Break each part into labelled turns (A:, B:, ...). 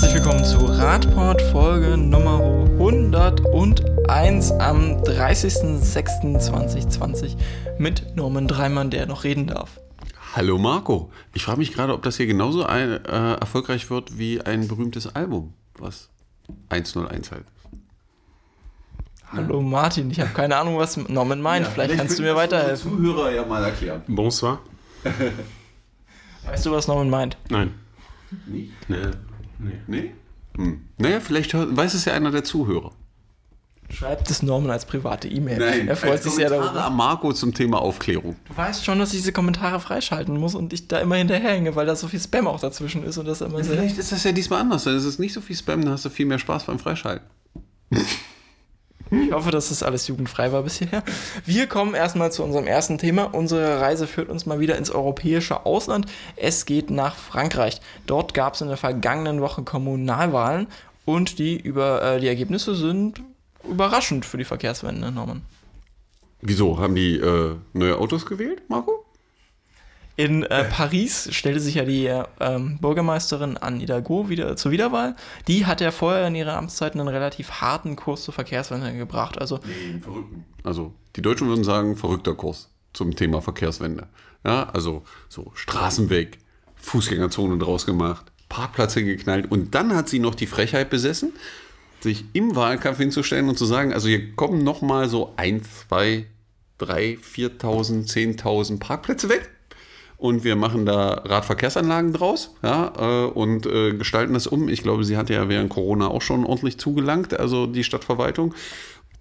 A: herzlich willkommen zu Radport Folge Nummer 101 am 30.06.2020 mit Norman Dreimann, der noch reden darf.
B: Hallo Marco. Ich frage mich gerade, ob das hier genauso ein, äh, erfolgreich wird wie ein berühmtes Album, was 101 halt.
A: Hallo Martin, ich habe keine Ahnung, was Norman meint. Ja, vielleicht, vielleicht kannst du mir weiterhelfen.
B: Zuhörer ja mal erklären.
C: Bonsoir.
A: weißt du, was Norman meint?
C: Nein.
B: Nee? Nee. Nee? nee? Hm. Naja, vielleicht weiß es ja einer der Zuhörer.
A: Schreibt es Norman als private E-Mail. Er freut sich sehr darüber.
B: am Marco zum Thema Aufklärung.
A: Du weißt schon, dass ich diese Kommentare freischalten muss und ich da immer hinterherhänge, weil da so viel Spam auch dazwischen ist und das immer
B: sehr. Vielleicht ist das ja diesmal anders. Dann ist es nicht so viel Spam, dann hast du viel mehr Spaß beim Freischalten.
A: Ich hoffe, dass das alles jugendfrei war bis hierher. Wir kommen erstmal zu unserem ersten Thema. Unsere Reise führt uns mal wieder ins europäische Ausland. Es geht nach Frankreich. Dort gab es in der vergangenen Woche Kommunalwahlen und die, über, äh, die Ergebnisse sind überraschend für die Verkehrswende, Norman.
B: Wieso? Haben die äh, neue Autos gewählt, Marco?
A: In äh, Paris stellte sich ja die ähm, Bürgermeisterin Anne Hidalgo wieder zur Wiederwahl. Die hat ja vorher in ihrer Amtszeit einen relativ harten Kurs zur Verkehrswende gebracht. Also,
B: nee, verrückten. Also die Deutschen würden sagen, verrückter Kurs zum Thema Verkehrswende. Ja, also so Straßen weg, Fußgängerzonen draus gemacht, Parkplatz hingeknallt und dann hat sie noch die Frechheit besessen, sich im Wahlkampf hinzustellen und zu sagen, also hier kommen noch mal so ein, zwei, drei, 4.000, 10.000 Parkplätze weg und wir machen da Radverkehrsanlagen draus ja, äh, und äh, gestalten das um. Ich glaube, sie hat ja während Corona auch schon ordentlich zugelangt, also die Stadtverwaltung.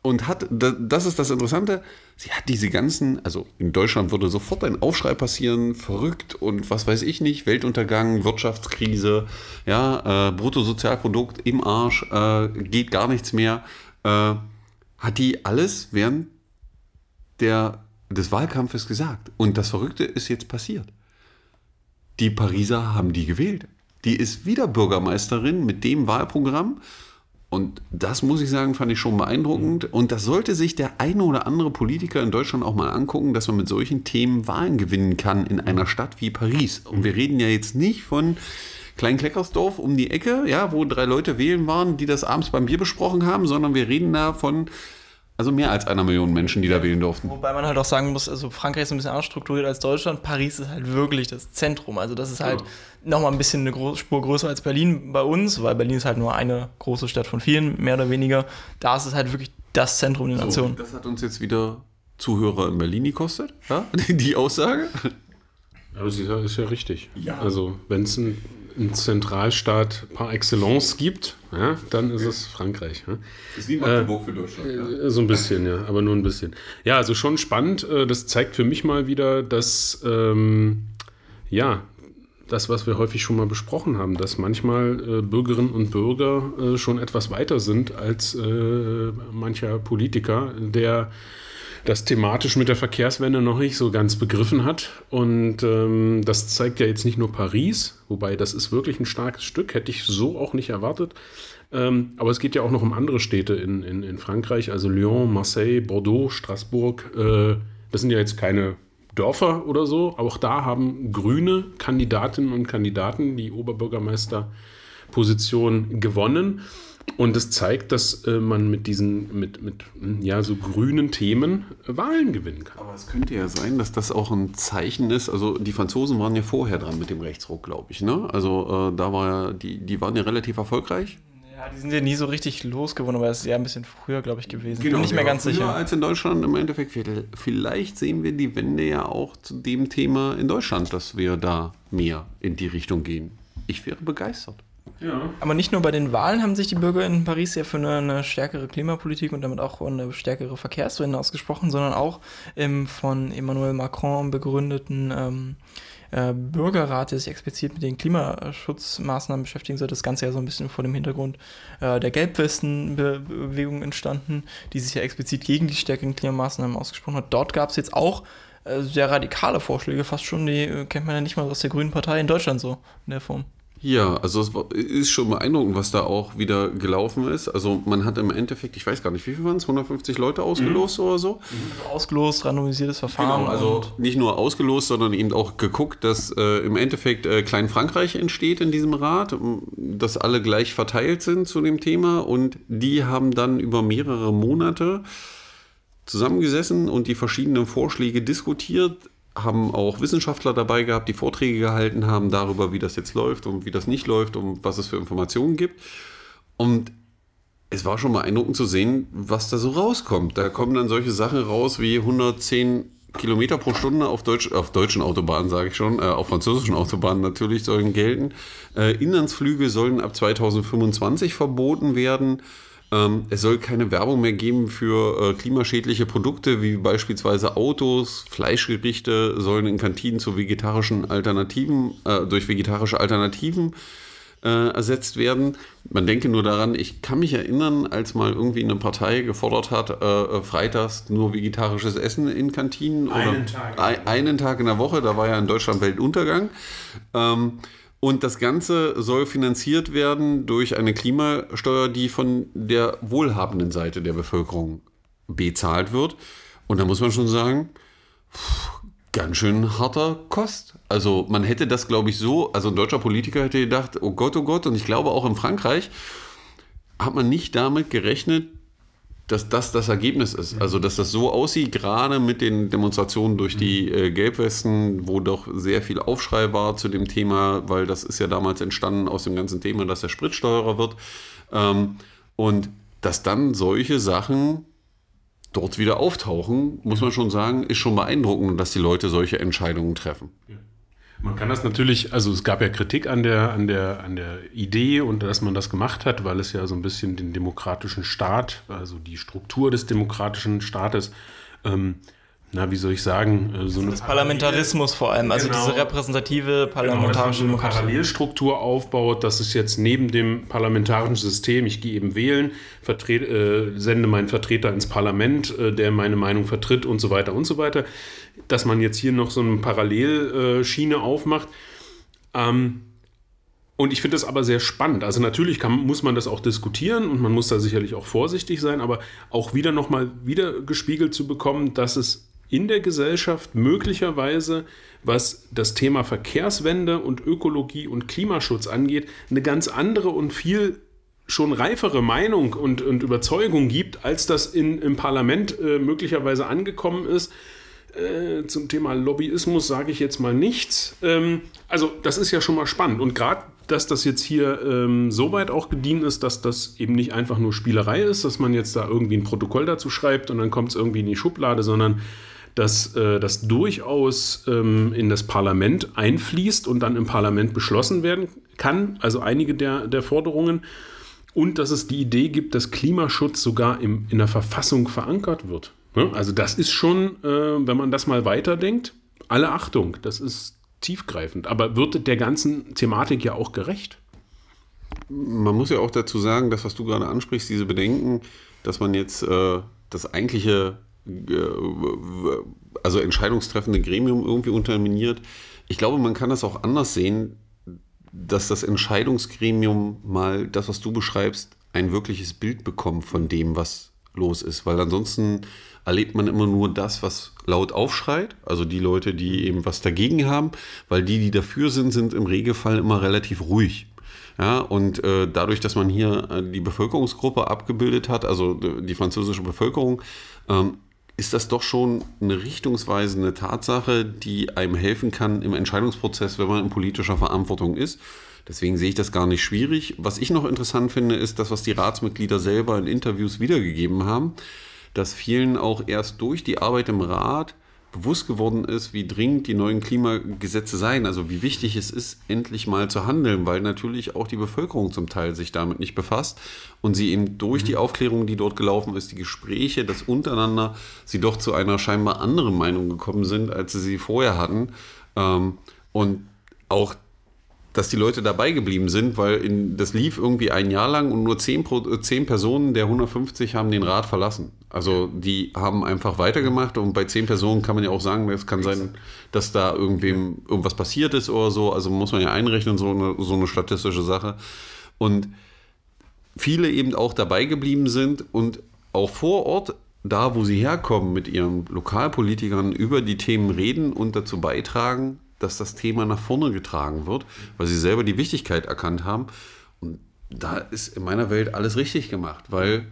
B: Und hat, das ist das Interessante, sie hat diese ganzen, also in Deutschland würde sofort ein Aufschrei passieren, verrückt und was weiß ich nicht, Weltuntergang, Wirtschaftskrise, ja, äh, Bruttosozialprodukt im Arsch, äh, geht gar nichts mehr. Äh, hat die alles während der des Wahlkampfes gesagt. Und das Verrückte ist jetzt passiert. Die Pariser haben die gewählt. Die ist wieder Bürgermeisterin mit dem Wahlprogramm. Und das muss ich sagen, fand ich schon beeindruckend. Und das sollte sich der eine oder andere Politiker in Deutschland auch mal angucken, dass man mit solchen Themen Wahlen gewinnen kann in einer Stadt wie Paris. Und wir reden ja jetzt nicht von Kleinkleckersdorf um die Ecke, ja, wo drei Leute wählen waren, die das abends beim Bier besprochen haben, sondern wir reden da von also mehr als einer Million Menschen, die da wählen durften.
A: Wobei man halt auch sagen muss, also Frankreich ist ein bisschen anders strukturiert als Deutschland. Paris ist halt wirklich das Zentrum. Also das ist halt ja. nochmal ein bisschen eine Groß Spur größer als Berlin bei uns, weil Berlin ist halt nur eine große Stadt von vielen, mehr oder weniger. Da ist es halt wirklich das Zentrum der so, Nation.
B: Das hat uns jetzt wieder Zuhörer in Berlin gekostet, ja? die Aussage.
C: Aber sie ist ja richtig. Ja. Also wenn es ein einen Zentralstaat par excellence gibt, ja, dann ist es Frankreich. Ja.
B: Ist wie Magdeburg äh, für Deutschland.
C: Ja. Äh, so ein bisschen, ja, aber nur ein bisschen. Ja, also schon spannend. Äh, das zeigt für mich mal wieder, dass, ähm, ja, das, was wir häufig schon mal besprochen haben, dass manchmal äh, Bürgerinnen und Bürger äh, schon etwas weiter sind als äh, mancher Politiker, der das thematisch mit der Verkehrswende noch nicht so ganz begriffen hat. Und ähm, das zeigt ja jetzt nicht nur Paris, wobei das ist wirklich ein starkes Stück, hätte ich so auch nicht erwartet. Ähm, aber es geht ja auch noch um andere Städte in, in, in Frankreich, also Lyon, Marseille, Bordeaux, Straßburg. Äh, das sind ja jetzt keine Dörfer oder so. Auch da haben grüne Kandidatinnen und Kandidaten die Oberbürgermeisterposition gewonnen. Und es zeigt, dass äh, man mit diesen, mit, mit hm, ja, so grünen Themen äh, Wahlen gewinnen kann.
B: Aber es könnte ja sein, dass das auch ein Zeichen ist. Also die Franzosen waren ja vorher dran mit dem Rechtsruck, glaube ich. Ne? Also äh, da war ja, die, die waren ja relativ erfolgreich.
A: Ja, die sind ja nie so richtig losgeworden, aber es ist ja ein bisschen früher, glaube ich, gewesen. Genau, Bin nicht mehr ganz sicher.
B: als in Deutschland im Endeffekt. Vielleicht sehen wir die Wende ja auch zu dem Thema in Deutschland, dass wir da mehr in die Richtung gehen. Ich wäre begeistert.
A: Ja. Aber nicht nur bei den Wahlen haben sich die Bürger in Paris ja für eine, eine stärkere Klimapolitik und damit auch eine stärkere Verkehrswende ausgesprochen, sondern auch im von Emmanuel Macron begründeten ähm, äh, Bürgerrat, der sich explizit mit den Klimaschutzmaßnahmen beschäftigen soll. Das Ganze ja so ein bisschen vor dem Hintergrund äh, der Gelbwestenbewegung entstanden, die sich ja explizit gegen die stärkeren Klimamaßnahmen ausgesprochen hat. Dort gab es jetzt auch äh, sehr radikale Vorschläge, fast schon, die äh, kennt man ja nicht mal aus der Grünen Partei in Deutschland so in der Form.
B: Ja, also es ist schon beeindruckend, was da auch wieder gelaufen ist. Also man hat im Endeffekt, ich weiß gar nicht, wie viel waren es, 150 Leute ausgelost mhm. oder so?
A: Mhm. Ausgelost, randomisiertes Verfahren.
B: Genau, also nicht nur ausgelost, sondern eben auch geguckt, dass äh, im Endeffekt äh, Klein-Frankreich entsteht in diesem Rat, dass alle gleich verteilt sind zu dem Thema und die haben dann über mehrere Monate zusammengesessen und die verschiedenen Vorschläge diskutiert, haben auch Wissenschaftler dabei gehabt, die Vorträge gehalten haben darüber, wie das jetzt läuft und wie das nicht läuft und was es für Informationen gibt. Und es war schon beeindruckend zu sehen, was da so rauskommt. Da kommen dann solche Sachen raus wie 110 Kilometer pro Stunde auf, Deutsch, auf deutschen Autobahnen, sage ich schon, äh, auf französischen Autobahnen natürlich sollen gelten. Äh, Inlandsflüge sollen ab 2025 verboten werden. Ähm, es soll keine Werbung mehr geben für äh, klimaschädliche Produkte, wie beispielsweise Autos, Fleischgerichte sollen in Kantinen zu vegetarischen Alternativen, äh, durch vegetarische Alternativen äh, ersetzt werden. Man denke nur daran, ich kann mich erinnern, als mal irgendwie eine Partei gefordert hat, äh, äh, freitags nur vegetarisches Essen in Kantinen.
C: Einen Tag.
B: Ein, einen Tag in der Woche, da war ja in Deutschland Weltuntergang. Ähm, und das Ganze soll finanziert werden durch eine Klimasteuer, die von der wohlhabenden Seite der Bevölkerung bezahlt wird. Und da muss man schon sagen, ganz schön harter Kost. Also man hätte das, glaube ich, so, also ein deutscher Politiker hätte gedacht, oh Gott, oh Gott, und ich glaube auch in Frankreich hat man nicht damit gerechnet, dass das das Ergebnis ist. Also, dass das so aussieht, gerade mit den Demonstrationen durch die äh, Gelbwesten, wo doch sehr viel Aufschrei war zu dem Thema, weil das ist ja damals entstanden aus dem ganzen Thema, dass der Sprit teurer wird. Ähm, und dass dann solche Sachen dort wieder auftauchen, muss man schon sagen, ist schon beeindruckend, dass die Leute solche Entscheidungen treffen. Ja.
C: Man kann das natürlich, also es gab ja Kritik an der, an, der, an der Idee und dass man das gemacht hat, weil es ja so ein bisschen den demokratischen Staat, also die Struktur des demokratischen Staates, ähm, na, wie soll ich sagen,
A: äh, so eine das Parlamentarismus vor allem, also genau, diese repräsentative parlamentarische
C: genau, eine Parallelstruktur aufbaut, dass es jetzt neben dem parlamentarischen System, ich gehe eben wählen, vertret, äh, sende meinen Vertreter ins Parlament, äh, der meine Meinung vertritt und so weiter und so weiter, dass man jetzt hier noch so eine Parallelschiene aufmacht. Ähm, und ich finde das aber sehr spannend. Also natürlich kann, muss man das auch diskutieren und man muss da sicherlich auch vorsichtig sein, aber auch wieder nochmal wieder gespiegelt zu bekommen, dass es in der Gesellschaft möglicherweise, was das Thema Verkehrswende und Ökologie und Klimaschutz angeht, eine ganz andere und viel schon reifere Meinung und, und Überzeugung gibt, als das in, im Parlament äh, möglicherweise angekommen ist. Äh, zum Thema Lobbyismus sage ich jetzt mal nichts. Ähm, also das ist ja schon mal spannend. Und gerade, dass das jetzt hier ähm, so weit auch gedient ist, dass das eben nicht einfach nur Spielerei ist, dass man jetzt da irgendwie ein Protokoll dazu schreibt und dann kommt es irgendwie in die Schublade, sondern dass äh, das durchaus ähm, in das Parlament einfließt und dann im Parlament beschlossen werden kann, also einige der, der Forderungen. Und dass es die Idee gibt, dass Klimaschutz sogar im, in der Verfassung verankert wird. Ne? Also das ist schon, äh, wenn man das mal weiterdenkt, alle Achtung, das ist tiefgreifend. Aber wird der ganzen Thematik ja auch gerecht.
B: Man muss ja auch dazu sagen, dass was du gerade ansprichst, diese Bedenken, dass man jetzt äh, das eigentliche also entscheidungstreffende Gremium irgendwie unterminiert. Ich glaube, man kann das auch anders sehen, dass das Entscheidungsgremium mal das, was du beschreibst, ein wirkliches Bild bekommt von dem, was los ist. Weil ansonsten erlebt man immer nur das, was laut aufschreit, also die Leute, die eben was dagegen haben, weil die, die dafür sind, sind im Regelfall immer relativ ruhig. Ja, und äh, dadurch, dass man hier äh, die Bevölkerungsgruppe abgebildet hat, also die französische Bevölkerung, ähm, ist das doch schon eine richtungsweisende Tatsache, die einem helfen kann im Entscheidungsprozess, wenn man in politischer Verantwortung ist. Deswegen sehe ich das gar nicht schwierig. Was ich noch interessant finde, ist das, was die Ratsmitglieder selber in Interviews wiedergegeben haben, dass vielen auch erst durch die Arbeit im Rat bewusst geworden ist, wie dringend die neuen Klimagesetze seien, also wie wichtig es ist, endlich mal zu handeln, weil natürlich auch die Bevölkerung zum Teil sich damit nicht befasst und sie eben durch die mhm. Aufklärung, die dort gelaufen ist, die Gespräche, das untereinander, sie doch zu einer scheinbar anderen Meinung gekommen sind, als sie sie vorher hatten. Ähm, und auch dass die Leute dabei geblieben sind, weil in, das lief irgendwie ein Jahr lang und nur 10, Pro, 10 Personen der 150 haben den Rat verlassen. Also die haben einfach weitergemacht und bei 10 Personen kann man ja auch sagen, es kann sein, dass da irgendwem irgendwas passiert ist oder so. Also muss man ja einrechnen, so eine, so eine statistische Sache. Und viele eben auch dabei geblieben sind und auch vor Ort da, wo sie herkommen, mit ihren Lokalpolitikern über die Themen reden und dazu beitragen, dass das Thema nach vorne getragen wird, weil sie selber die Wichtigkeit erkannt haben. Und da ist in meiner Welt alles richtig gemacht, weil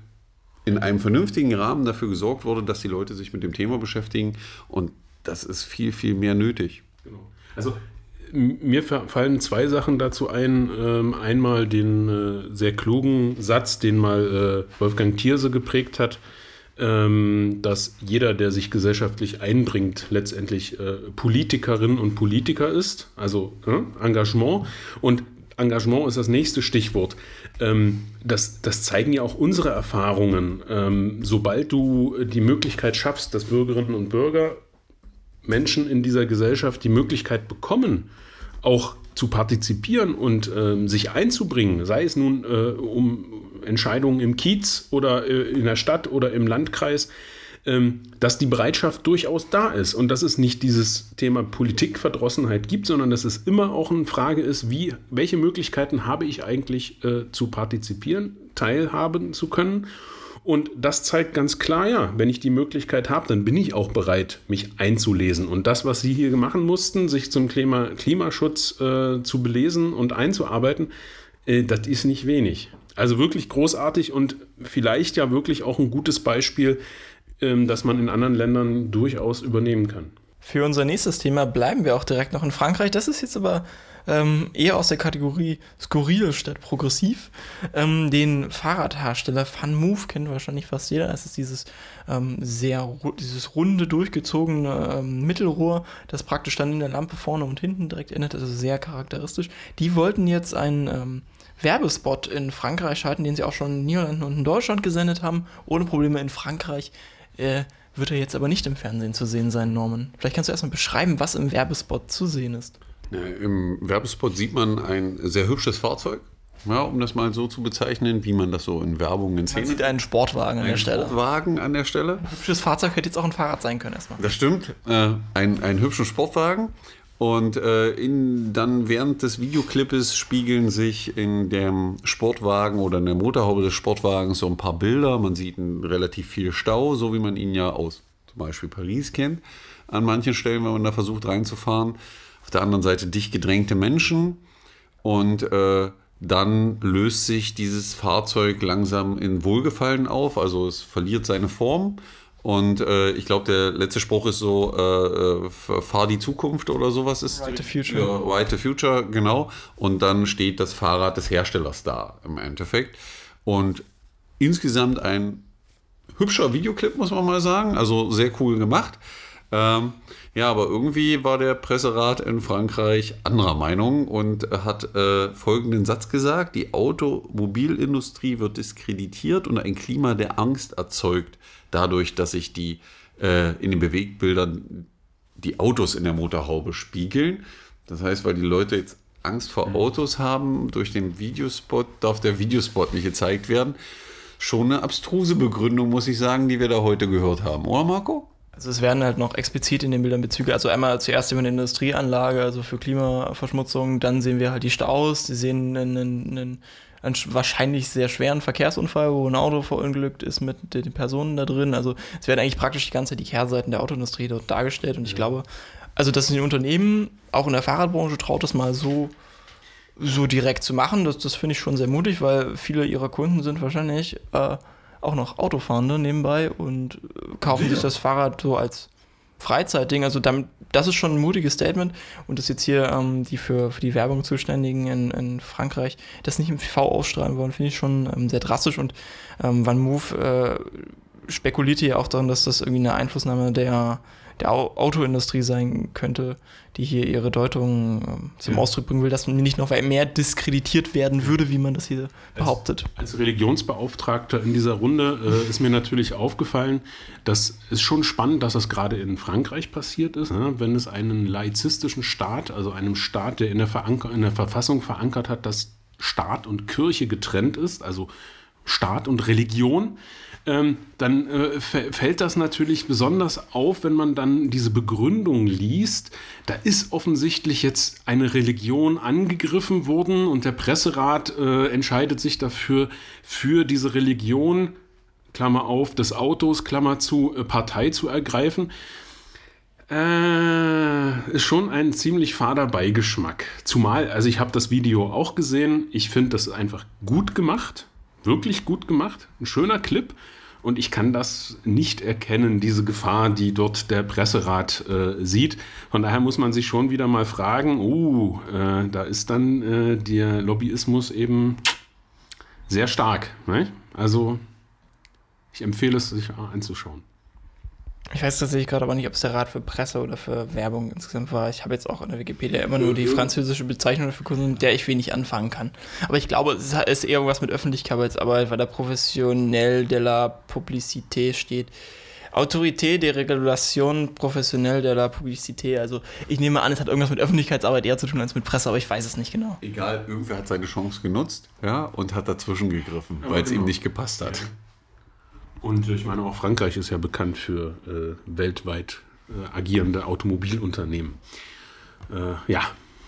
B: in einem vernünftigen Rahmen dafür gesorgt wurde, dass die Leute sich mit dem Thema beschäftigen. Und das ist viel, viel mehr nötig.
C: Genau. Also mir fallen zwei Sachen dazu ein. Ähm, einmal den äh, sehr klugen Satz, den mal äh, Wolfgang Thierse geprägt hat ähm, dass jeder, der sich gesellschaftlich einbringt, letztendlich äh, Politikerin und Politiker ist, also äh, Engagement. Und Engagement ist das nächste Stichwort. Ähm, das, das, zeigen ja auch unsere Erfahrungen. Ähm, sobald du die Möglichkeit schaffst, dass Bürgerinnen und Bürger, Menschen in dieser Gesellschaft die Möglichkeit bekommen, auch zu partizipieren und äh, sich einzubringen, sei es nun äh, um Entscheidungen im Kiez oder äh, in der Stadt oder im Landkreis, ähm, dass die Bereitschaft durchaus da ist und dass es nicht dieses Thema Politikverdrossenheit gibt, sondern dass es immer auch eine Frage ist, wie, welche Möglichkeiten habe ich eigentlich äh, zu partizipieren, teilhaben zu können. Und das zeigt ganz klar, ja, wenn ich die Möglichkeit habe, dann bin ich auch bereit, mich einzulesen. Und das, was Sie hier machen mussten, sich zum Klima, Klimaschutz äh, zu belesen und einzuarbeiten, äh, das ist nicht wenig. Also wirklich großartig und vielleicht ja wirklich auch ein gutes Beispiel, ähm, das man in anderen Ländern durchaus übernehmen kann.
A: Für unser nächstes Thema bleiben wir auch direkt noch in Frankreich. Das ist jetzt aber ähm, eher aus der Kategorie skurril statt progressiv. Ähm, den Fahrradhersteller FunMove kennt wahrscheinlich fast jeder. Das ist dieses ähm, sehr dieses runde, durchgezogene ähm, Mittelrohr, das praktisch dann in der Lampe vorne und hinten direkt endet. Also sehr charakteristisch. Die wollten jetzt ein ähm, Werbespot in Frankreich schalten, den sie auch schon in Niederlanden und in Deutschland gesendet haben, ohne Probleme in Frankreich. Äh, wird er jetzt aber nicht im Fernsehen zu sehen sein, Norman. Vielleicht kannst du erstmal beschreiben, was im Werbespot zu sehen ist.
B: Im Werbespot sieht man ein sehr hübsches Fahrzeug, ja, um das mal so zu bezeichnen, wie man das so in Werbung in Szene.
A: Man sieht einen Sportwagen an
B: ein
A: der Stelle.
B: Sportwagen an der Stelle.
A: Ein hübsches Fahrzeug hätte jetzt auch ein Fahrrad sein können erstmal.
B: Das stimmt. Äh, ein, einen hübschen Sportwagen und äh, in, dann während des Videoclippes spiegeln sich in dem Sportwagen oder in der Motorhaube des Sportwagens so ein paar Bilder. Man sieht relativ viel Stau, so wie man ihn ja aus zum Beispiel Paris kennt. An manchen Stellen, wenn man da versucht reinzufahren. Auf der anderen Seite dicht gedrängte Menschen. Und äh, dann löst sich dieses Fahrzeug langsam in Wohlgefallen auf. Also es verliert seine Form und äh, ich glaube, der letzte Spruch ist so, äh, äh fahr die Zukunft oder sowas ist.
A: Right the Future.
B: Ja, right the Future, genau. Und dann steht das Fahrrad des Herstellers da im Endeffekt. Und insgesamt ein hübscher Videoclip, muss man mal sagen. Also sehr cool gemacht. Ähm, ja, aber irgendwie war der Presserat in Frankreich anderer Meinung und hat äh, folgenden Satz gesagt: Die Automobilindustrie wird diskreditiert und ein Klima der Angst erzeugt dadurch, dass sich die äh, in den Bewegbildern die Autos in der Motorhaube spiegeln. Das heißt, weil die Leute jetzt Angst vor mhm. Autos haben, durch den Videospot darf der Videospot nicht gezeigt werden. Schon eine abstruse Begründung, muss ich sagen, die wir da heute gehört haben, oder Marco?
A: Also es werden halt noch explizit in den Bildern Bezüge, also einmal zuerst über eine Industrieanlage, also für Klimaverschmutzung, dann sehen wir halt die Staus, sie sehen einen, einen einen wahrscheinlich sehr schweren Verkehrsunfall, wo ein Auto verunglückt ist mit den Personen da drin. Also es werden eigentlich praktisch die ganze Zeit die Kehrseiten der Autoindustrie dort dargestellt. Und ich ja. glaube, also dass ein Unternehmen, auch in der Fahrradbranche, traut das mal so, so direkt zu machen. Das, das finde ich schon sehr mutig, weil viele ihrer Kunden sind wahrscheinlich äh, auch noch Autofahrende nebenbei und äh, kaufen ja. sich das Fahrrad so als Freizeitding. Also damit, das ist schon ein mutiges Statement. Und dass jetzt hier ähm, die für, für die Werbung Zuständigen in, in Frankreich das nicht im TV ausstrahlen wollen, finde ich schon ähm, sehr drastisch. Und ähm, Van Move äh, spekulierte ja auch daran, dass das irgendwie eine Einflussnahme der der Autoindustrie sein könnte, die hier ihre Deutung äh, zum ja. Ausdruck bringen will, dass man nicht noch mehr diskreditiert werden würde, wie man das hier behauptet.
C: Als Religionsbeauftragter in dieser Runde äh, ist mir natürlich aufgefallen, dass es schon spannend, dass das gerade in Frankreich passiert ist, ne? wenn es einen laizistischen Staat, also einem Staat, der in der, Veranker in der Verfassung verankert hat, dass Staat und Kirche getrennt ist, also Staat und Religion, ähm, dann äh, fällt das natürlich besonders auf, wenn man dann diese Begründung liest. Da ist offensichtlich jetzt eine Religion angegriffen worden und der Presserat äh, entscheidet sich dafür, für diese Religion, Klammer auf, des Autos, Klammer zu, äh, Partei zu ergreifen. Äh, ist schon ein ziemlich fader Beigeschmack. Zumal, also ich habe das Video auch gesehen. Ich finde das einfach gut gemacht. Wirklich gut gemacht. Ein schöner Clip. Und ich kann das nicht erkennen, diese Gefahr, die dort der Presserat äh, sieht. Von daher muss man sich schon wieder mal fragen, uh, äh, da ist dann äh, der Lobbyismus eben sehr stark. Ne? Also ich empfehle es, sich anzuschauen.
A: Ich weiß tatsächlich gerade aber nicht, ob es der Rat für Presse oder für Werbung insgesamt war. Ich habe jetzt auch in der Wikipedia immer nur die französische Bezeichnung dafür gefunden, mit der ich wenig anfangen kann. Aber ich glaube, es ist eher irgendwas mit Öffentlichkeitsarbeit, weil da professionell de la Publicité steht. Autorité de Regulation professionell de la Publicité. Also ich nehme an, es hat irgendwas mit Öffentlichkeitsarbeit eher zu tun als mit Presse, aber ich weiß es nicht genau.
B: Egal, irgendwer hat seine Chance genutzt ja, und hat dazwischen gegriffen, weil es genau. ihm nicht gepasst hat. Ja.
C: Und ich meine, auch Frankreich ist ja bekannt für äh, weltweit äh, agierende Automobilunternehmen. Äh, ja,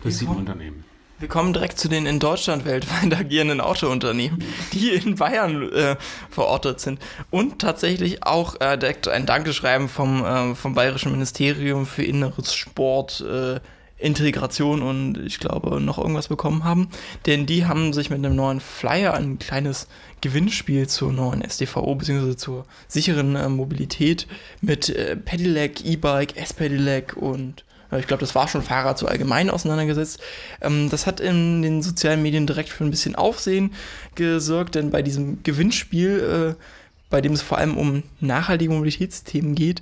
C: das sieht man daneben.
A: Wir kommen direkt zu den in Deutschland weltweit agierenden Autounternehmen, die in Bayern äh, verortet sind. Und tatsächlich auch äh, direkt ein Dankeschreiben vom, äh, vom Bayerischen Ministerium für Inneres, Sport, äh, Integration und ich glaube noch irgendwas bekommen haben. Denn die haben sich mit einem neuen Flyer ein kleines Gewinnspiel zur neuen SDVO bzw. zur sicheren äh, Mobilität mit äh, Pedelec, E-Bike, S-Pedelec und äh, ich glaube, das war schon Fahrrad so allgemein auseinandergesetzt. Ähm, das hat in den sozialen Medien direkt für ein bisschen Aufsehen gesorgt, denn bei diesem Gewinnspiel, äh, bei dem es vor allem um nachhaltige Mobilitätsthemen geht,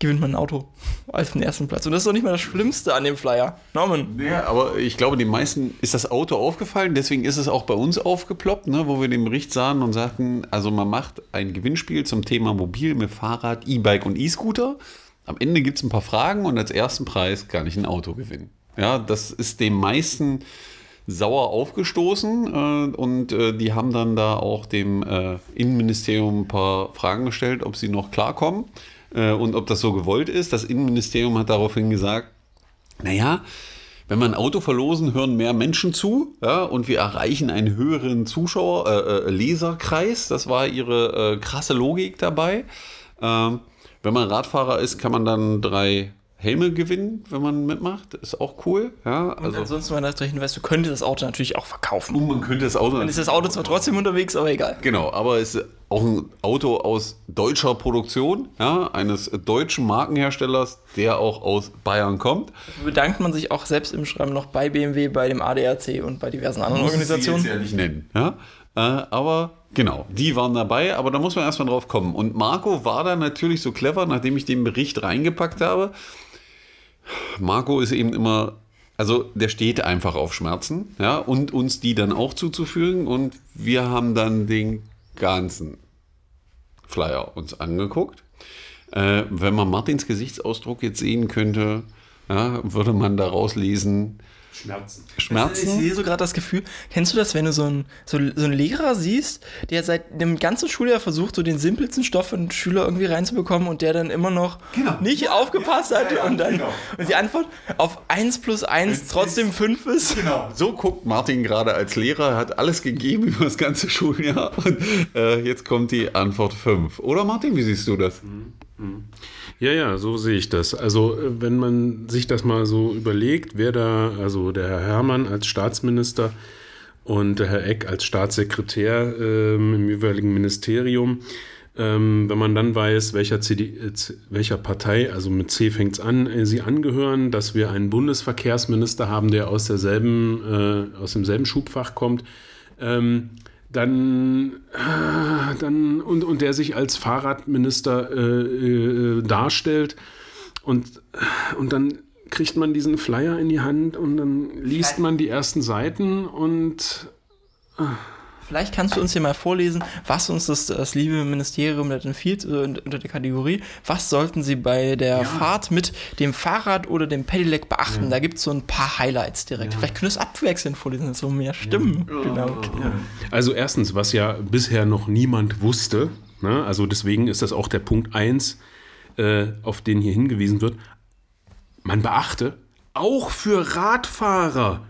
A: gewinnt man ein Auto als den ersten Platz. Und das ist doch nicht mal das Schlimmste an dem Flyer. Norman.
B: Ja, aber ich glaube, den meisten ist das Auto aufgefallen. Deswegen ist es auch bei uns aufgeploppt, ne, wo wir den Bericht sahen und sagten, also man macht ein Gewinnspiel zum Thema Mobil mit Fahrrad, E-Bike und E-Scooter. Am Ende gibt es ein paar Fragen und als ersten Preis kann ich ein Auto gewinnen. Ja, das ist dem meisten sauer aufgestoßen äh, und äh, die haben dann da auch dem äh, Innenministerium ein paar Fragen gestellt, ob sie noch klarkommen und ob das so gewollt ist. Das Innenministerium hat daraufhin gesagt, naja, wenn wir ein Auto verlosen, hören mehr Menschen zu ja, und wir erreichen einen höheren Zuschauer, äh, äh, Leserkreis. Das war ihre äh, krasse Logik dabei. Ähm, wenn man Radfahrer ist, kann man dann drei Helme gewinnen, wenn man mitmacht. Ist auch cool. Ja,
A: also und ansonsten, wenn man darauf hinweist, du könntest das Auto natürlich auch verkaufen.
B: Und man könnte das Auto.
A: Dann ist das Auto zwar trotzdem unterwegs, aber egal.
B: Genau, aber es ist auch ein Auto aus deutscher Produktion, ja, eines deutschen Markenherstellers, der auch aus Bayern kommt.
A: Dafür bedankt man sich auch selbst im Schreiben noch bei BMW, bei dem ADAC und bei diversen anderen Muss Organisationen. Ich
B: jetzt ja nicht nennen. Ja? Äh, aber Genau, die waren dabei, aber da muss man erstmal drauf kommen. Und Marco war da natürlich so clever, nachdem ich den Bericht reingepackt habe, Marco ist eben immer, also der steht einfach auf Schmerzen, ja, und uns die dann auch zuzufügen. Und wir haben dann den ganzen Flyer uns angeguckt. Äh, wenn man Martins Gesichtsausdruck jetzt sehen könnte, ja, würde man daraus lesen,
C: Schmerzen.
A: Schmerzen? Ich sehe so gerade das Gefühl, kennst du das, wenn du so einen, so, so einen Lehrer siehst, der seit dem ganzen Schuljahr versucht, so den simpelsten Stoff für einen Schüler irgendwie reinzubekommen und der dann immer noch genau. nicht ja, aufgepasst ja, hat ja, und dann genau. und die Antwort auf 1 plus 1 trotzdem 5 ist?
B: Genau. So guckt Martin gerade als Lehrer, hat alles gegeben über das ganze Schuljahr und äh, jetzt kommt die Antwort 5. Oder Martin, wie siehst du das? Mhm.
C: Mhm. Ja, ja, so sehe ich das. Also äh, wenn man sich das mal so überlegt, wer da, also der Herr Herrmann als Staatsminister und der Herr Eck als Staatssekretär ähm, im jeweiligen Ministerium, ähm, wenn man dann weiß, welcher, CD, äh, welcher Partei, also mit C fängt es an, äh, sie angehören, dass wir einen Bundesverkehrsminister haben, der aus, derselben, äh, aus demselben Schubfach kommt, ähm, dann, dann und, und der sich als Fahrradminister äh, äh, darstellt. Und, und dann kriegt man diesen Flyer in die Hand und dann liest man die ersten Seiten und
A: Vielleicht kannst du uns hier mal vorlesen, was uns das, das liebe Ministerium da empfiehlt, äh, unter der Kategorie, was sollten sie bei der Fahrt mit dem Fahrrad oder dem Pedelec beachten? Da gibt es so ein paar Highlights direkt. Vielleicht können wir es abwechselnd vorlesen, so mehr Stimmen. Genau.
C: Also erstens, was ja bisher noch niemand wusste, ne? also deswegen ist das auch der Punkt 1, äh, auf den hier hingewiesen wird, man beachte, auch für Radfahrer,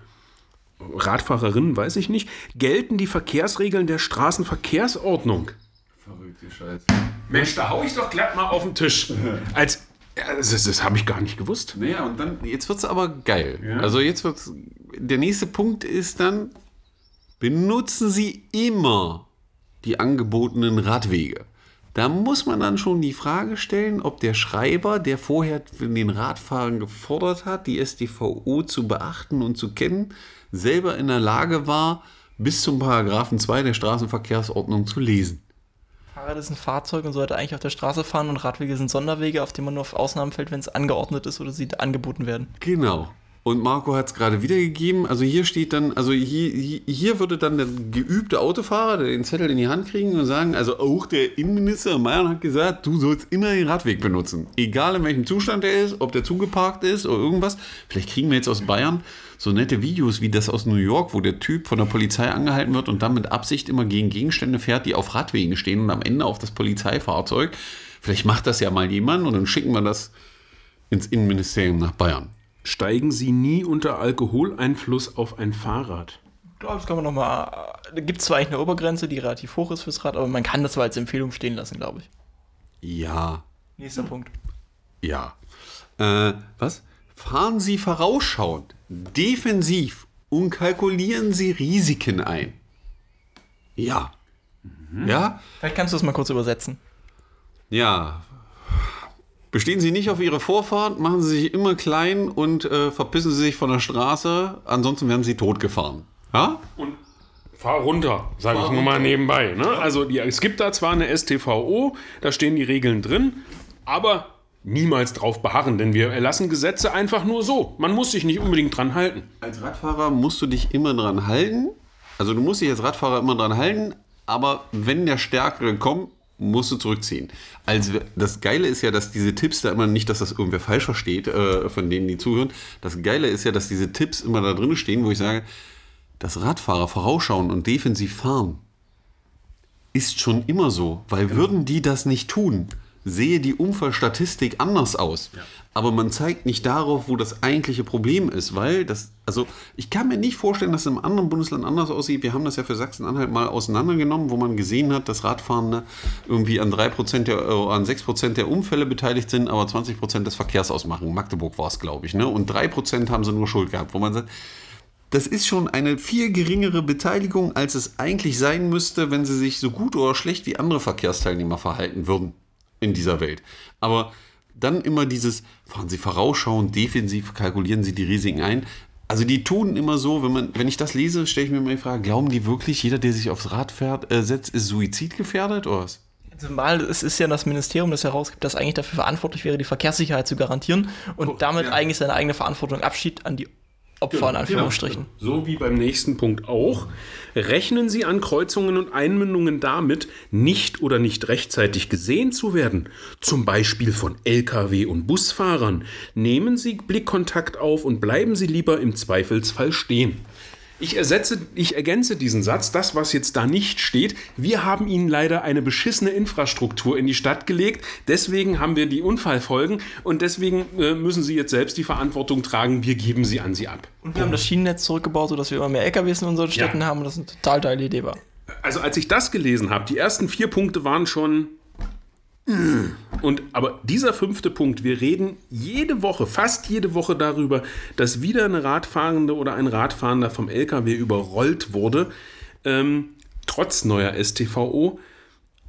C: Radfahrerinnen weiß ich nicht, gelten die Verkehrsregeln der Straßenverkehrsordnung.
B: Verrückte Scheiße.
C: Mensch, da hau ich doch glatt mal auf den Tisch. Als, ja, das das, das habe ich gar nicht gewusst.
B: Naja, und dann, jetzt wird es aber geil. Also jetzt wird's, der nächste Punkt ist dann, benutzen Sie immer die angebotenen Radwege. Da muss man dann schon die Frage stellen, ob der Schreiber, der vorher den Radfahrern gefordert hat, die StVO zu beachten und zu kennen, selber in der Lage war, bis zum Paragraphen 2 der Straßenverkehrsordnung zu lesen.
A: Fahrrad ist ein Fahrzeug und sollte eigentlich auf der Straße fahren und Radwege sind Sonderwege, auf denen man nur auf Ausnahmen fällt, wenn es angeordnet ist oder sie angeboten werden.
B: Genau. Und Marco hat es gerade wiedergegeben. Also hier steht dann, also hier, hier, würde dann der geübte Autofahrer den Zettel in die Hand kriegen und sagen, also auch der Innenminister Meier hat gesagt, du sollst immer den Radweg benutzen. Egal in welchem Zustand der ist, ob der zugeparkt ist oder irgendwas. Vielleicht kriegen wir jetzt aus Bayern so nette Videos wie das aus New York, wo der Typ von der Polizei angehalten wird und dann mit Absicht immer gegen Gegenstände fährt, die auf Radwegen stehen und am Ende auf das Polizeifahrzeug. Vielleicht macht das ja mal jemand und dann schicken wir das ins Innenministerium nach Bayern.
C: Steigen Sie nie unter Alkoholeinfluss auf ein Fahrrad.
A: Das kann man nochmal. Da gibt es zwar eigentlich eine Obergrenze, die relativ hoch ist fürs Rad, aber man kann das zwar als Empfehlung stehen lassen, glaube ich.
B: Ja,
A: Nächster Punkt.
B: Ja. Äh, was? Fahren Sie vorausschauend, defensiv und kalkulieren Sie Risiken ein. Ja. Ja?
A: Vielleicht kannst du das mal kurz übersetzen.
B: Ja. Bestehen Sie nicht auf Ihre Vorfahrt, machen Sie sich immer klein und äh, verpissen Sie sich von der Straße, ansonsten werden Sie totgefahren. Ja?
C: Und fahr runter, sage ich nur mal nebenbei. Ne? Also die, es gibt da zwar eine STVO, da stehen die Regeln drin, aber niemals drauf beharren, denn wir erlassen Gesetze einfach nur so. Man muss sich nicht unbedingt dran halten.
B: Als Radfahrer musst du dich immer dran halten. Also du musst dich als Radfahrer immer dran halten, aber wenn der Stärkere kommt, musst du zurückziehen. Also das Geile ist ja, dass diese Tipps da immer nicht, dass das irgendwer falsch versteht, äh, von denen die zuhören. Das Geile ist ja, dass diese Tipps immer da drin stehen, wo ich sage, dass Radfahrer vorausschauen und defensiv fahren ist schon immer so, weil würden die das nicht tun, sehe die Unfallstatistik anders aus. Aber man zeigt nicht darauf, wo das eigentliche Problem ist, weil das, also ich kann mir nicht vorstellen, dass es im anderen Bundesland anders aussieht. Wir haben das ja für Sachsen-Anhalt mal auseinandergenommen, wo man gesehen hat, dass Radfahrende irgendwie an 3% der, äh, an 6% der Unfälle beteiligt sind, aber 20% des Verkehrs ausmachen. Magdeburg war es, glaube ich, ne? Und 3% haben sie nur Schuld gehabt, wo man sagt, das ist schon eine viel geringere Beteiligung, als es eigentlich sein müsste, wenn sie sich so gut oder schlecht wie andere Verkehrsteilnehmer verhalten würden in dieser Welt. Aber dann immer dieses, fahren Sie vorausschauend, defensiv kalkulieren Sie die Risiken ein. Also die tun immer so, wenn, man, wenn ich das lese, stelle ich mir mal die Frage, glauben die wirklich, jeder, der sich aufs Rad fährt, äh, setzt, ist suizidgefährdet oder was?
A: Zumal es ist ja das Ministerium, das herausgibt, das eigentlich dafür verantwortlich wäre, die Verkehrssicherheit zu garantieren und damit eigentlich seine eigene Verantwortung abschiebt an die Opfer in Anführungsstrichen.
C: So wie beim nächsten Punkt auch. Rechnen Sie an Kreuzungen und Einmündungen damit, nicht oder nicht rechtzeitig gesehen zu werden, zum Beispiel von Lkw- und Busfahrern. Nehmen Sie Blickkontakt auf und bleiben Sie lieber im Zweifelsfall stehen. Ich, ersetze, ich ergänze diesen Satz, das, was jetzt da nicht steht. Wir haben Ihnen leider eine beschissene Infrastruktur in die Stadt gelegt. Deswegen haben wir die Unfallfolgen und deswegen äh, müssen Sie jetzt selbst die Verantwortung tragen. Wir geben sie an Sie ab.
A: Und wir haben das Schienennetz zurückgebaut, sodass wir immer mehr LKWs in unseren Städten
C: Ja.
A: haben und das eine total geile Idee war.
C: Also als ich das gelesen habe, die ersten vier Punkte waren schon. Und aber dieser fünfte Punkt, wir reden jede Woche, fast jede Woche darüber, dass wieder eine Radfahrende oder ein Radfahrender vom LKW überrollt wurde, ähm, trotz neuer STVO.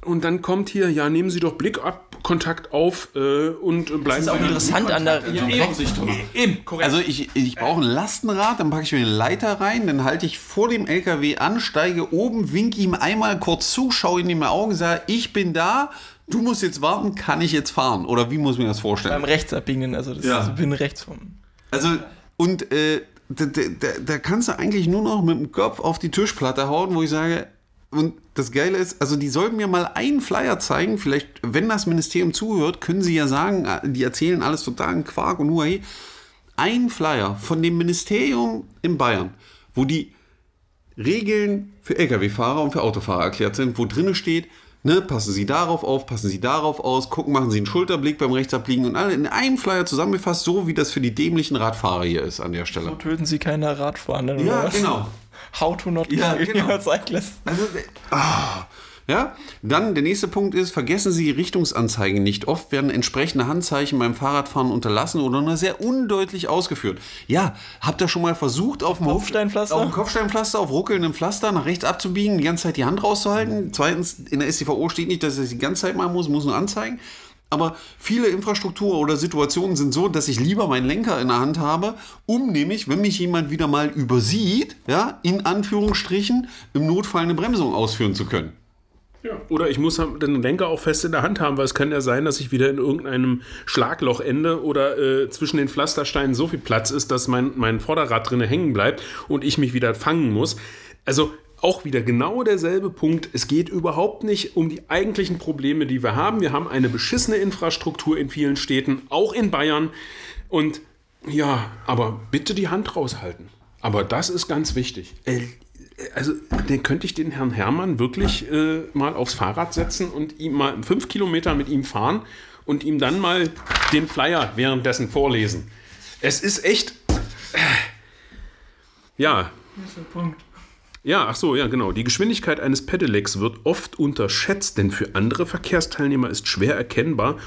C: Und dann kommt hier, ja, nehmen Sie doch Blickkontakt auf äh, und äh, bleiben
A: Das ist auch
C: Sie-
A: interessant an der.
B: Eben, Also ich, ich brauche ein Lastenrad, dann packe ich mir eine Leiter rein, dann halte ich vor dem LKW an, steige oben, winke ihm einmal kurz zu, schaue in die Augen, sage, ich bin da, du musst jetzt warten, kann ich jetzt fahren? Oder wie muss ich mir das vorstellen?
A: Beim Rechtsabbiegen, also das
B: Ja.
A: ist, bin rechts vom.
B: Also, und äh, da, da, da, kannst du eigentlich nur noch mit dem Kopf auf die Tischplatte hauen, wo ich sage, und das Geile ist, also die sollten mir mal einen Flyer zeigen, vielleicht, wenn das Ministerium zuhört, können sie ja sagen, äh, die erzählen alles totalen Quark und Huawei. Ein Flyer von dem Ministerium in Bayern, wo die Regeln für Lkw-Fahrer und für Autofahrer erklärt sind, wo drinnen steht, ne, passen Sie darauf auf, passen Sie darauf aus, gucken, machen Sie einen Schulterblick beim Rechtsabbiegen und alle in einem Flyer zusammengefasst, so wie das für die dämlichen Radfahrer hier ist an der Stelle.
A: So töten sie keine Radfahrenden.
B: Ja,
A: oder was?
B: genau.
A: How to not
B: Ja, genau.
A: your cyclist.
B: Also, ah, ja, dann der nächste Punkt ist, vergessen Sie Richtungsanzeigen nicht. Oft werden entsprechende Handzeichen beim Fahrradfahren unterlassen oder nur sehr undeutlich ausgeführt. Ja, habt ihr schon mal versucht, auf dem
A: Kopfsteinpflaster?
B: Auf dem Kopfsteinpflaster, auf ruckelndem Pflaster nach rechts abzubiegen, die ganze Zeit die Hand rauszuhalten? Zweitens, in der STVO steht nicht, dass ich das die ganze Zeit machen muss, muss nur anzeigen. Aber viele Infrastruktur oder Situationen sind so, dass ich lieber meinen Lenker in der Hand habe, um nämlich, wenn mich jemand wieder mal übersieht, ja, in Anführungsstrichen, im Notfall eine Bremsung ausführen zu können.
C: Ja. Oder ich muss den Lenker auch fest in der Hand haben, weil es kann ja sein, dass ich wieder in irgendeinem Schlagloch ende oder äh, zwischen den Pflastersteinen so viel Platz ist, dass mein, mein Vorderrad drinne hängen bleibt und ich mich wieder fangen muss. Also auch wieder genau derselbe Punkt. Es geht überhaupt nicht um die eigentlichen Probleme, die wir haben. Wir haben eine beschissene Infrastruktur in vielen Städten, auch in Bayern. Und ja, aber bitte die Hand raushalten. Aber das ist ganz wichtig. Äh, also, den könnte ich den Herrn Hermann wirklich äh, mal aufs Fahrrad setzen und ihm mal fünf Kilometer mit ihm fahren und ihm dann mal den Flyer währenddessen vorlesen. Es ist echt. Äh, ja. Ja, ach so, ja, genau. Die Geschwindigkeit eines Pedelecs wird oft unterschätzt, denn für andere Verkehrsteilnehmer ist schwer erkennbar,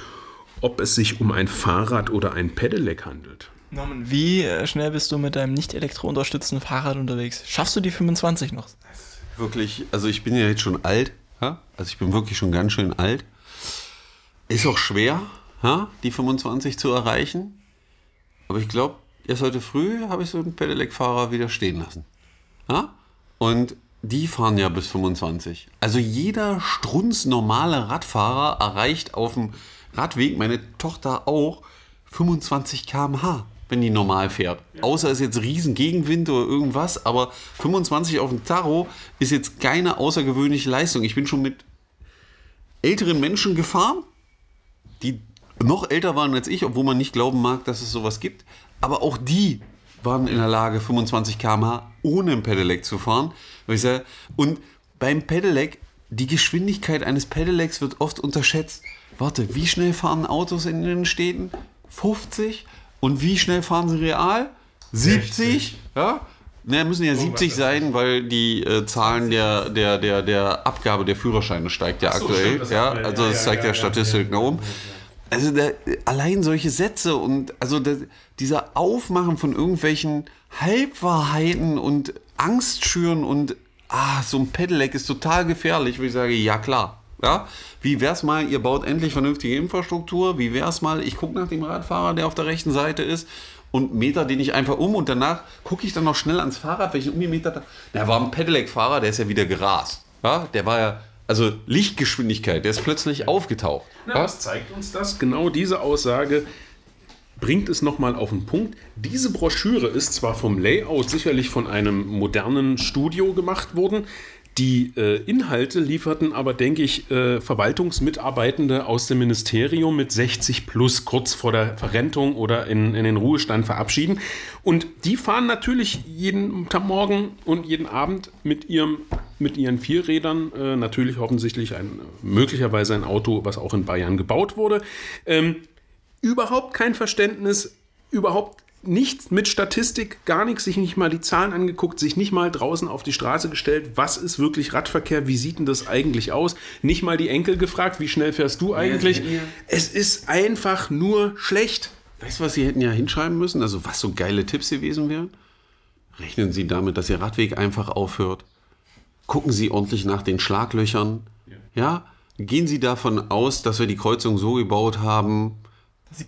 C: ob es sich um ein Fahrrad oder ein Pedelec handelt.
A: Norman, wie äh, schnell bist du mit deinem nicht elektrounterstützten Fahrrad unterwegs? Schaffst du die 25 noch?
B: Wirklich, also ich bin ja jetzt schon alt, ja? also ich bin wirklich schon ganz schön alt. Ist auch schwer, ja? die 25 zu erreichen. Aber ich glaube, erst heute früh habe ich so einen Pedelec-Fahrer wieder stehen lassen. Ja? Und die fahren ja bis 25. Also jeder strunznormale Radfahrer erreicht auf dem Radweg, meine Tochter auch, 25 km/h, wenn die normal fährt. Außer es ist jetzt riesen Gegenwind oder irgendwas, aber 25 auf dem Tacho ist jetzt keine außergewöhnliche Leistung. Ich bin schon mit älteren Menschen gefahren, die noch älter waren als ich, obwohl man nicht glauben mag, dass es sowas gibt. Aber auch die waren in der Lage, 25 km/h ohne ein Pedelec zu fahren. Und beim Pedelec, die Geschwindigkeit eines Pedelecs wird oft unterschätzt. Warte, wie schnell fahren Autos in den Städten? 50? Und wie schnell fahren sie real? 70? Ja? Ne, müssen ja 70 sein, weil die äh, Zahlen der, der, der, der Abgabe der Führerscheine steigt ja
C: so,
B: aktuell.
C: stimmt,
B: ja, also das zeigt
C: ja,
B: ja,
C: ja,
B: Statistik nach oben. Also da, allein solche Sätze und also da, dieser Aufmachen von irgendwelchen Halbwahrheiten und Angst schüren und ah, so ein Pedelec ist total gefährlich, wo ich sage, ja klar. Ja? Wie wär's mal, ihr baut endlich vernünftige Infrastruktur? Wie wär's mal, ich gucke nach dem Radfahrer, der auf der rechten Seite ist und meter den ich einfach um und danach gucke ich dann noch schnell ans Fahrrad, welchen umgemetert habe. Da war ein Pedelec-Fahrer, der ist ja wieder gerast. Ja? Der war ja, also Lichtgeschwindigkeit, der ist plötzlich aufgetaucht.
C: Na, was zeigt uns das? Genau diese Aussage bringt es nochmal auf den Punkt. Diese Broschüre ist zwar vom Layout sicherlich von einem modernen Studio gemacht worden, die äh, Inhalte lieferten aber, denke ich, äh, Verwaltungsmitarbeitende aus dem Ministerium mit 60 plus kurz vor der Verrentung oder in, in den Ruhestand verabschieden. Und die fahren natürlich jeden Morgen und jeden Abend mit, ihrem, mit ihren Vierrädern, äh, natürlich offensichtlich ein, möglicherweise ein Auto, was auch in Bayern gebaut wurde. Ähm, überhaupt kein Verständnis, überhaupt nichts mit Statistik, gar nichts, sich nicht mal die Zahlen angeguckt, sich nicht mal draußen auf die Straße gestellt, was ist wirklich Radverkehr, wie sieht denn das eigentlich aus? Nicht mal die Enkel gefragt, wie schnell fährst du eigentlich?
B: ja.
C: Es ist einfach nur schlecht.
B: Weißt du, was Sie hätten ja hinschreiben müssen? Also, was so geile Tipps gewesen wären? Rechnen Sie damit, dass Ihr Radweg einfach aufhört. Gucken Sie ordentlich nach den Schlaglöchern. Ja. Gehen Sie davon aus, dass wir die Kreuzung so gebaut haben,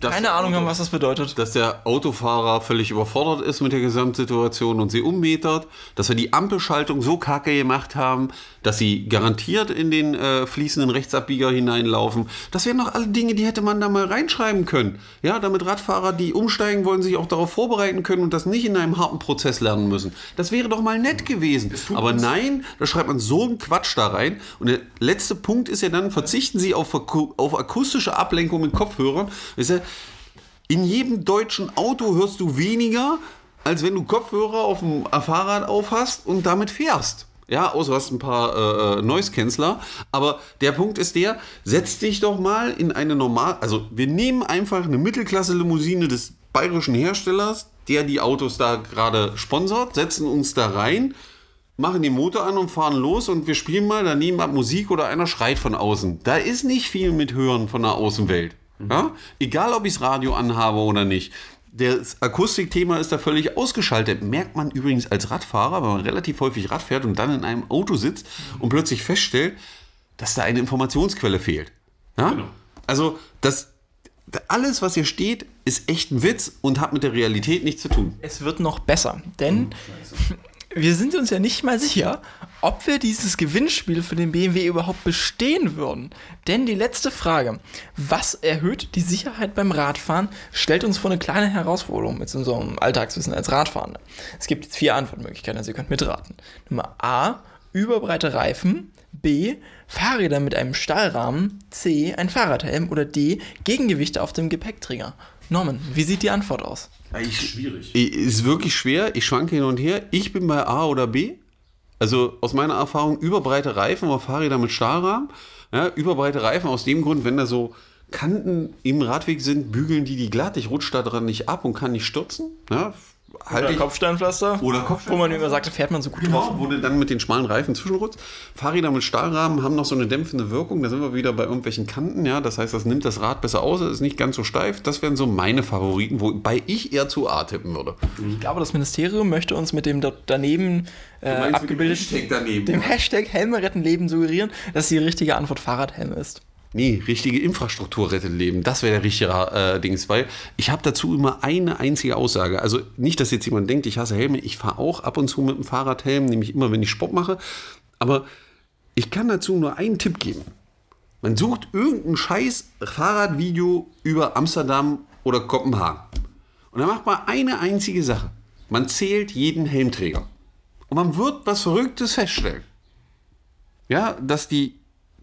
B: dass
A: Keine
B: der
A: Ahnung
B: Auto-
A: haben, was das bedeutet.
B: dass der Autofahrer völlig überfordert ist mit der Gesamtsituation und sie ummetert, dass wir die Ampelschaltung so kacke gemacht haben, dass sie garantiert in den äh, fließenden Rechtsabbieger hineinlaufen. Das wären doch alle Dinge, die hätte man da mal reinschreiben können. Ja, damit Radfahrer, die umsteigen wollen, sich auch darauf vorbereiten können und das nicht in einem harten Prozess lernen müssen. Das wäre doch mal nett gewesen. Aber nein, da schreibt man so einen Quatsch da rein. Und der letzte Punkt ist ja dann, verzichten Sie auf, auf akustische Ablenkung mit Kopfhörern. Ist ja, in jedem deutschen Auto hörst du weniger, als wenn du Kopfhörer auf dem Fahrrad aufhast und damit fährst. Ja, außer du hast ein paar äh, Noise-Canceler. Aber der Punkt ist der, setz dich doch mal in eine normal... Also wir nehmen einfach eine Mittelklasse-Limousine des bayerischen Herstellers, der die Autos da gerade sponsert, setzen uns da rein, machen den Motor an und fahren los und wir spielen mal daneben ab Musik oder einer schreit von außen. Da ist nicht viel mit Hören von der Außenwelt. Ja? Egal, ob ich das Radio anhabe oder nicht. Das Akustikthema ist da völlig ausgeschaltet. Merkt man übrigens als Radfahrer, wenn man relativ häufig Rad fährt und dann in einem Auto sitzt und plötzlich feststellt, dass da eine Informationsquelle fehlt. Ja? Also das, alles, was hier steht, ist echt ein Witz und hat mit der Realität nichts zu tun.
A: Es wird noch besser, denn wir sind uns ja nicht mal sicher, ob wir dieses Gewinnspiel für den BMW überhaupt bestehen würden. Denn die letzte Frage, was erhöht die Sicherheit beim Radfahren, stellt uns vor eine kleine Herausforderung mit unserem Alltagswissen als Radfahrende. Es gibt jetzt vier Antwortmöglichkeiten, also ihr könnt mitraten. Nummer A, überbreite Reifen. B, Fahrräder mit einem Stahlrahmen. C, ein Fahrradhelm. Oder D, Gegengewichte auf dem Gepäckträger. Norman, wie sieht die Antwort aus?
C: Schwierig.
B: Ist wirklich schwer. Ich schwanke hin und her. Ich bin bei A oder B. Also aus meiner Erfahrung überbreite Reifen oder Fahrräder mit Stahlrahmen. Ja, überbreite Reifen aus dem Grund, wenn da so Kanten im Radweg sind, bügeln die die glatt. Ich rutsche da dran nicht ab und kann nicht stürzen. Ja, halte
A: Oder. Kopfsteinpflaster?
B: Oder Kopfsteinpflaster.
A: Wo man immer sagt, da fährt man so gut drauf.
B: Genau, wo du dann mit den schmalen Reifen zwischenrutzt. Fahrräder mit Stahlrahmen haben noch so eine dämpfende Wirkung. Da sind wir wieder bei irgendwelchen Kanten. Ja, das heißt, das nimmt das Rad besser aus. Ist nicht ganz so steif. Das wären so meine Favoriten, wobei ich eher zu A tippen würde.
A: Ich glaube, das Ministerium möchte uns mit dem dort daneben äh, abgebildeten
B: Hashtag daneben.
A: dem Hashtag Helme retten Leben suggerieren, dass die richtige Antwort Fahrradhelm ist.
B: Nee, richtige Infrastruktur rettet Leben. Das wäre der richtige äh, Dings, weil ich habe dazu immer eine einzige Aussage. Also nicht, dass jetzt jemand denkt, ich hasse Helme. Ich fahre auch ab und zu mit dem Fahrradhelm, nämlich immer, wenn ich Sport mache. Aber ich kann dazu nur einen Tipp geben. Man sucht irgendein scheiß Fahrradvideo über Amsterdam oder Kopenhagen. Und dann macht man eine einzige Sache. Man zählt jeden Helmträger. Und man wird was Verrücktes feststellen. Ja, dass die,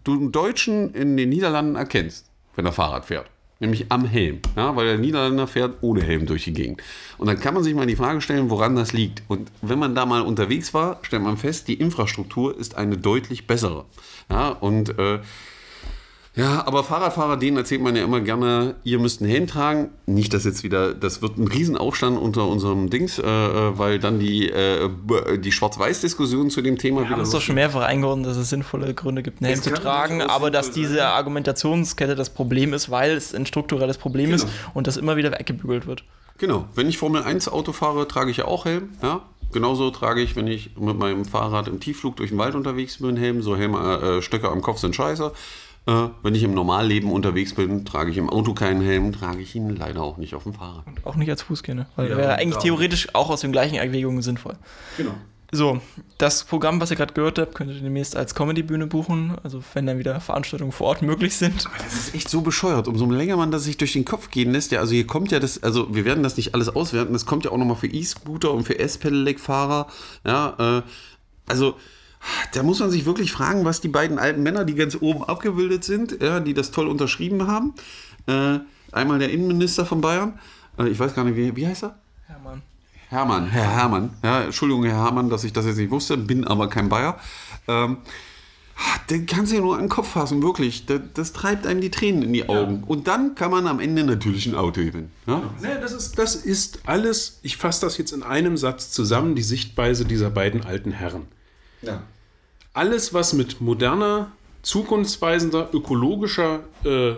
B: du einen Deutschen in den Niederlanden erkennst, wenn er Fahrrad fährt. Nämlich am Helm. Ja, weil der Niederländer fährt ohne Helm durch die Gegend. Und dann kann man sich mal die Frage stellen, woran das liegt. Und wenn man da mal unterwegs war, stellt man fest, die Infrastruktur ist eine deutlich bessere. Ja, und äh, ja, aber Fahrradfahrer, denen erzählt man ja immer gerne, ihr müsst einen Helm tragen. Nicht, dass jetzt wieder, das wird ein Riesenaufstand unter unserem Dings, äh, äh, weil dann die, äh, die Schwarz-Weiß-Diskussion zu dem Thema
A: Wir haben es doch schon mehrfach eingeordnet, dass es sinnvolle Gründe gibt, einen Helm zu tragen, aber dass diese
B: sein.
A: Argumentationskette das Problem ist, weil es ein strukturelles Problem ist
B: Genau.
A: und das immer wieder weggebügelt wird.
B: Genau, wenn ich Formel 1 Auto fahre, trage ich ja auch Helm. Ja? Genauso trage ich, wenn ich mit meinem Fahrrad im Tiefflug durch den Wald unterwegs bin, Helm. So Helme, äh, Stöcke am Kopf sind scheiße. Äh, wenn ich im Normalleben unterwegs bin, trage ich im Auto keinen Helm, trage ich ihn leider auch nicht auf dem Fahrrad.
A: Auch nicht als Fußgänger, weil
B: Ja,
A: wäre
B: und
A: eigentlich theoretisch auch aus den gleichen Erwägungen sinnvoll.
B: Genau.
A: So, das Programm, was ihr gerade gehört habt, könnt ihr demnächst als Comedy-Bühne buchen, also wenn dann wieder Veranstaltungen vor Ort möglich sind.
B: Das ist echt so bescheuert. Umso länger man das sich durch den Kopf gehen lässt, ja, also hier kommt ja das, also wir werden das nicht alles auswerten, das kommt ja auch nochmal für E-Scooter und für S-Pedelec-Fahrer, ja, äh, also da muss man sich wirklich fragen, was die beiden alten Männer, die ganz oben abgebildet sind, ja, die das toll unterschrieben haben. Äh, einmal der Innenminister von Bayern, äh, ich weiß gar nicht, wie, wie heißt er?
A: Hermann.
B: Hermann, Herr Hermann. Ja, Entschuldigung, Herr Hermann, dass ich das jetzt nicht wusste, bin aber kein Bayer. Ähm, den kannst du ja nur an den Kopf fassen, wirklich. Das, das treibt einem die Tränen in die Augen. Und dann kann man am Ende natürlich ein Auto gewinnen. Ja?
C: Nee, das, ist, das ist alles, ich fasse das jetzt in einem Satz zusammen, die Sichtweise dieser beiden alten Herren.
B: Ja.
C: Alles, was mit moderner, zukunftsweisender, ökologischer äh,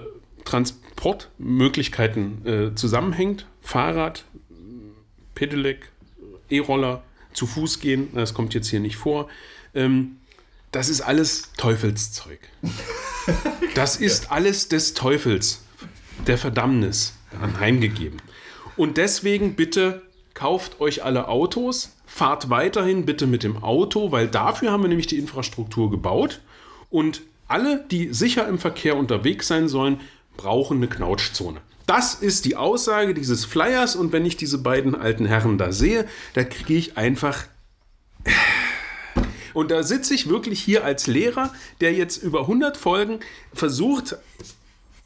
C: Transportmöglichkeiten äh, zusammenhängt, Fahrrad, Pedelec, E-Roller, zu Fuß gehen, das kommt jetzt hier nicht vor, ähm, das ist alles Teufelszeug. Das ist alles des Teufels, der Verdammnis. anheimgegeben. Und deswegen bitte kauft euch alle Autos, fahrt weiterhin bitte mit dem Auto, weil dafür haben wir nämlich die Infrastruktur gebaut. Und alle, die sicher im Verkehr unterwegs sein sollen, brauchen eine Knautschzone. Das ist die Aussage dieses Flyers und wenn ich diese beiden alten Herren da sehe, da kriege ich einfach und da sitze ich wirklich hier als Lehrer, der jetzt über 100 Folgen versucht,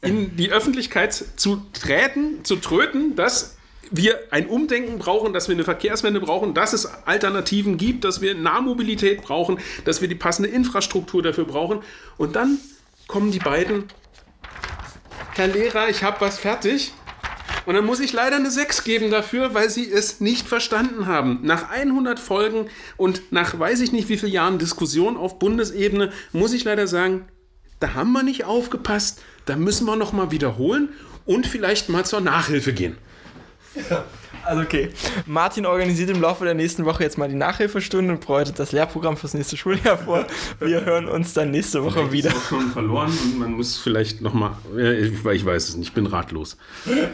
C: in die Öffentlichkeit zu treten, zu tröten, dass wir ein Umdenken brauchen, dass wir eine Verkehrswende brauchen, dass es Alternativen gibt, dass wir Nahmobilität brauchen, dass wir die passende Infrastruktur dafür brauchen. Und dann kommen die beiden, Herr Lehrer, ich habe was fertig. Und dann muss ich leider eine 6 geben dafür, weil sie es nicht verstanden haben. Nach 100 Folgen und nach weiß ich nicht wie vielen Jahren Diskussion auf Bundesebene muss ich leider sagen, da haben wir nicht aufgepasst, da müssen wir noch mal wiederholen und vielleicht mal zur Nachhilfe gehen.
A: Also okay. Martin organisiert im Laufe der nächsten Woche jetzt mal die Nachhilfestunde und bereitet das Lehrprogramm fürs nächste Schuljahr vor. Wir hören uns dann nächste Woche wieder.
C: Ist auch schon verloren und man muss vielleicht noch mal. Ja, ich, ich weiß es nicht. Ich bin ratlos.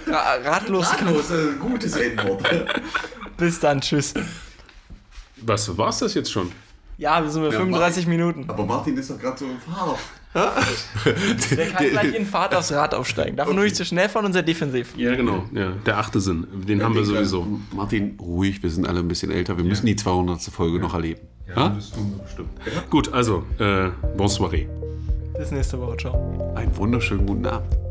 A: Ra ratlos.
B: Ratlos, gutes Endwort.
A: Bis dann. Tschüss.
C: Was war's das jetzt schon?
A: Ja, wir sind bei 35 Minuten.
B: Aber Martin ist doch gerade so im Fahrer.
A: Der kann gleich in Fahrt aufs Rad aufsteigen. Darf nur nicht zu schnell fahren und sehr defensiv.
C: Ja, genau. Ja, der achte Sinn. Den haben wir sowieso.
B: Martin, ruhig, wir sind alle ein bisschen älter. Wir müssen die 200. Folge noch erleben. Ja?
C: das tun wir bestimmt. Gut, also, äh, bonsoiré.
A: Bis nächste Woche. Ciao.
B: Einen wunderschönen guten Abend.